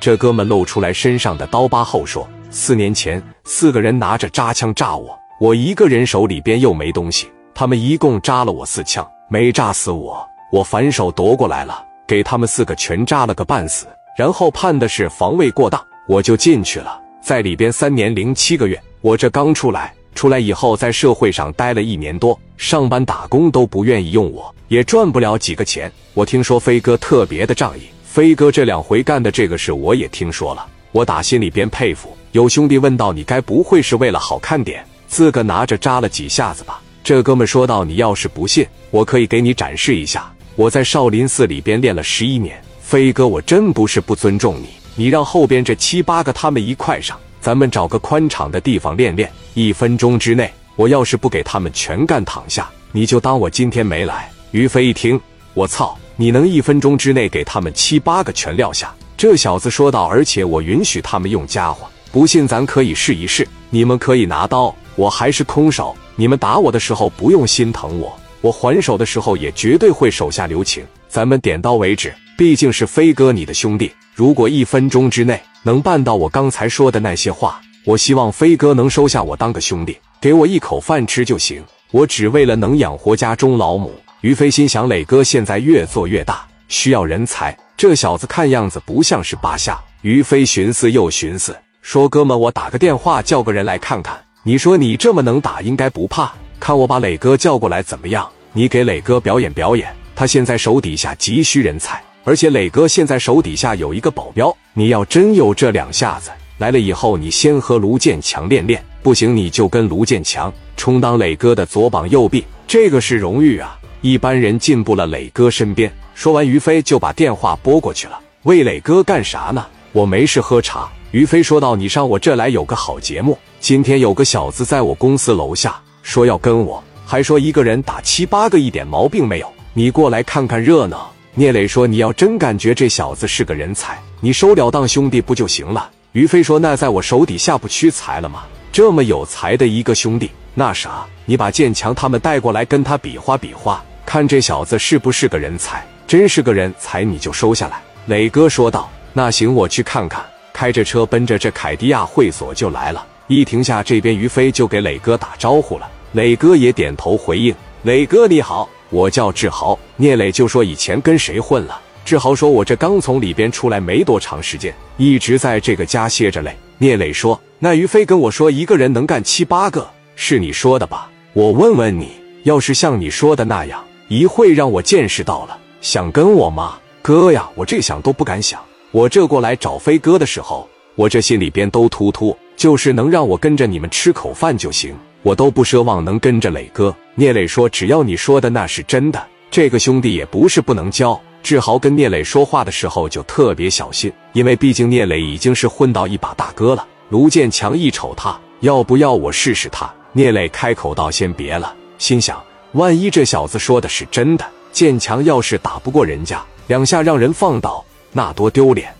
这哥们露出来身上的刀疤后说：“四年前，四个人拿着扎枪炸我，我一个人手里边又没东西，他们一共扎了我四枪，没炸死我。我反手夺过来了，给他们四个全扎了个半死，然后判的是防卫过当，我就进去了，在里边三年零七个月。我这刚出来，出来以后在社会上待了一年多，上班打工都不愿意用我，也赚不了几个钱。我听说飞哥特别的仗义。”飞哥这两回干的这个事，我也听说了，我打心里边佩服。有兄弟问道：“你该不会是为了好看点，自个拿着扎了几下子吧？”这哥们说道：“你要是不信，我可以给你展示一下。我在少林寺里边练了十一年，飞哥，我真不是不尊重你。你让后边这七八个他们一块上，咱们找个宽敞的地方练练。一分钟之内，我要是不给他们全干躺下，你就当我今天没来。”于飞一听，我操！你能一分钟之内给他们七八个全撂下？这小子说道。而且我允许他们用家伙，不信咱可以试一试。你们可以拿刀，我还是空手。你们打我的时候不用心疼我，我还手的时候也绝对会手下留情。咱们点到为止，毕竟是飞哥你的兄弟。如果一分钟之内能办到我刚才说的那些话，我希望飞哥能收下我当个兄弟，给我一口饭吃就行。我只为了能养活家中老母。于飞心想：磊哥现在越做越大，需要人才。这小子看样子不像是扒瞎。于飞寻思又寻思，说：“哥们，我打个电话叫个人来看看。你说你这么能打，应该不怕。看我把磊哥叫过来怎么样？你给磊哥表演表演。他现在手底下急需人才，而且磊哥现在手底下有一个保镖。你要真有这两下子，来了以后，你先和卢建强练练，不行你就跟卢建强充当磊哥的左膀右臂。这个是荣誉啊！”一般人进步了磊哥身边。说完，于飞就把电话拨过去了。喂，磊哥，干啥呢？我没事喝茶。于飞说道：“你上我这来有个好节目。今天有个小子在我公司楼下说要跟我，还说一个人打七八个一点毛病没有。你过来看看热闹。”聂磊说：“你要真感觉这小子是个人才，你收了当兄弟不就行了？”于飞说：“那在我手底下不屈才了吗？这么有才的一个兄弟，那啥，你把建强他们带过来跟他比划比划。”看这小子是不是个人才？真是个人才，你就收下来。”磊哥说道。“那行，我去看看。”开着车奔着这凯迪亚会所就来了。一停下，这边于飞就给磊哥打招呼了。磊哥也点头回应：“磊哥你好，我叫志豪。”聂磊就说：“以前跟谁混了？”志豪说：“我这刚从里边出来没多长时间，一直在这个家歇着嘞。”聂磊说：“那于飞跟我说一个人能干七八个，是你说的吧？我问问你，要是像你说的那样。”一会让我见识到了，想跟我吗，哥呀？我这想都不敢想。我这过来找飞哥的时候，我这心里边都突突，就是能让我跟着你们吃口饭就行，我都不奢望能跟着磊哥。聂磊说：“只要你说的那是真的，这个兄弟也不是不能交。”志豪跟聂磊说话的时候就特别小心，因为毕竟聂磊已经是混到一把大哥了。卢建强一瞅他，要不要我试试他？聂磊开口道：“先别了。”心想。万一这小子说的是真的，建强要是打不过人家两下，让人放倒，那多丢脸！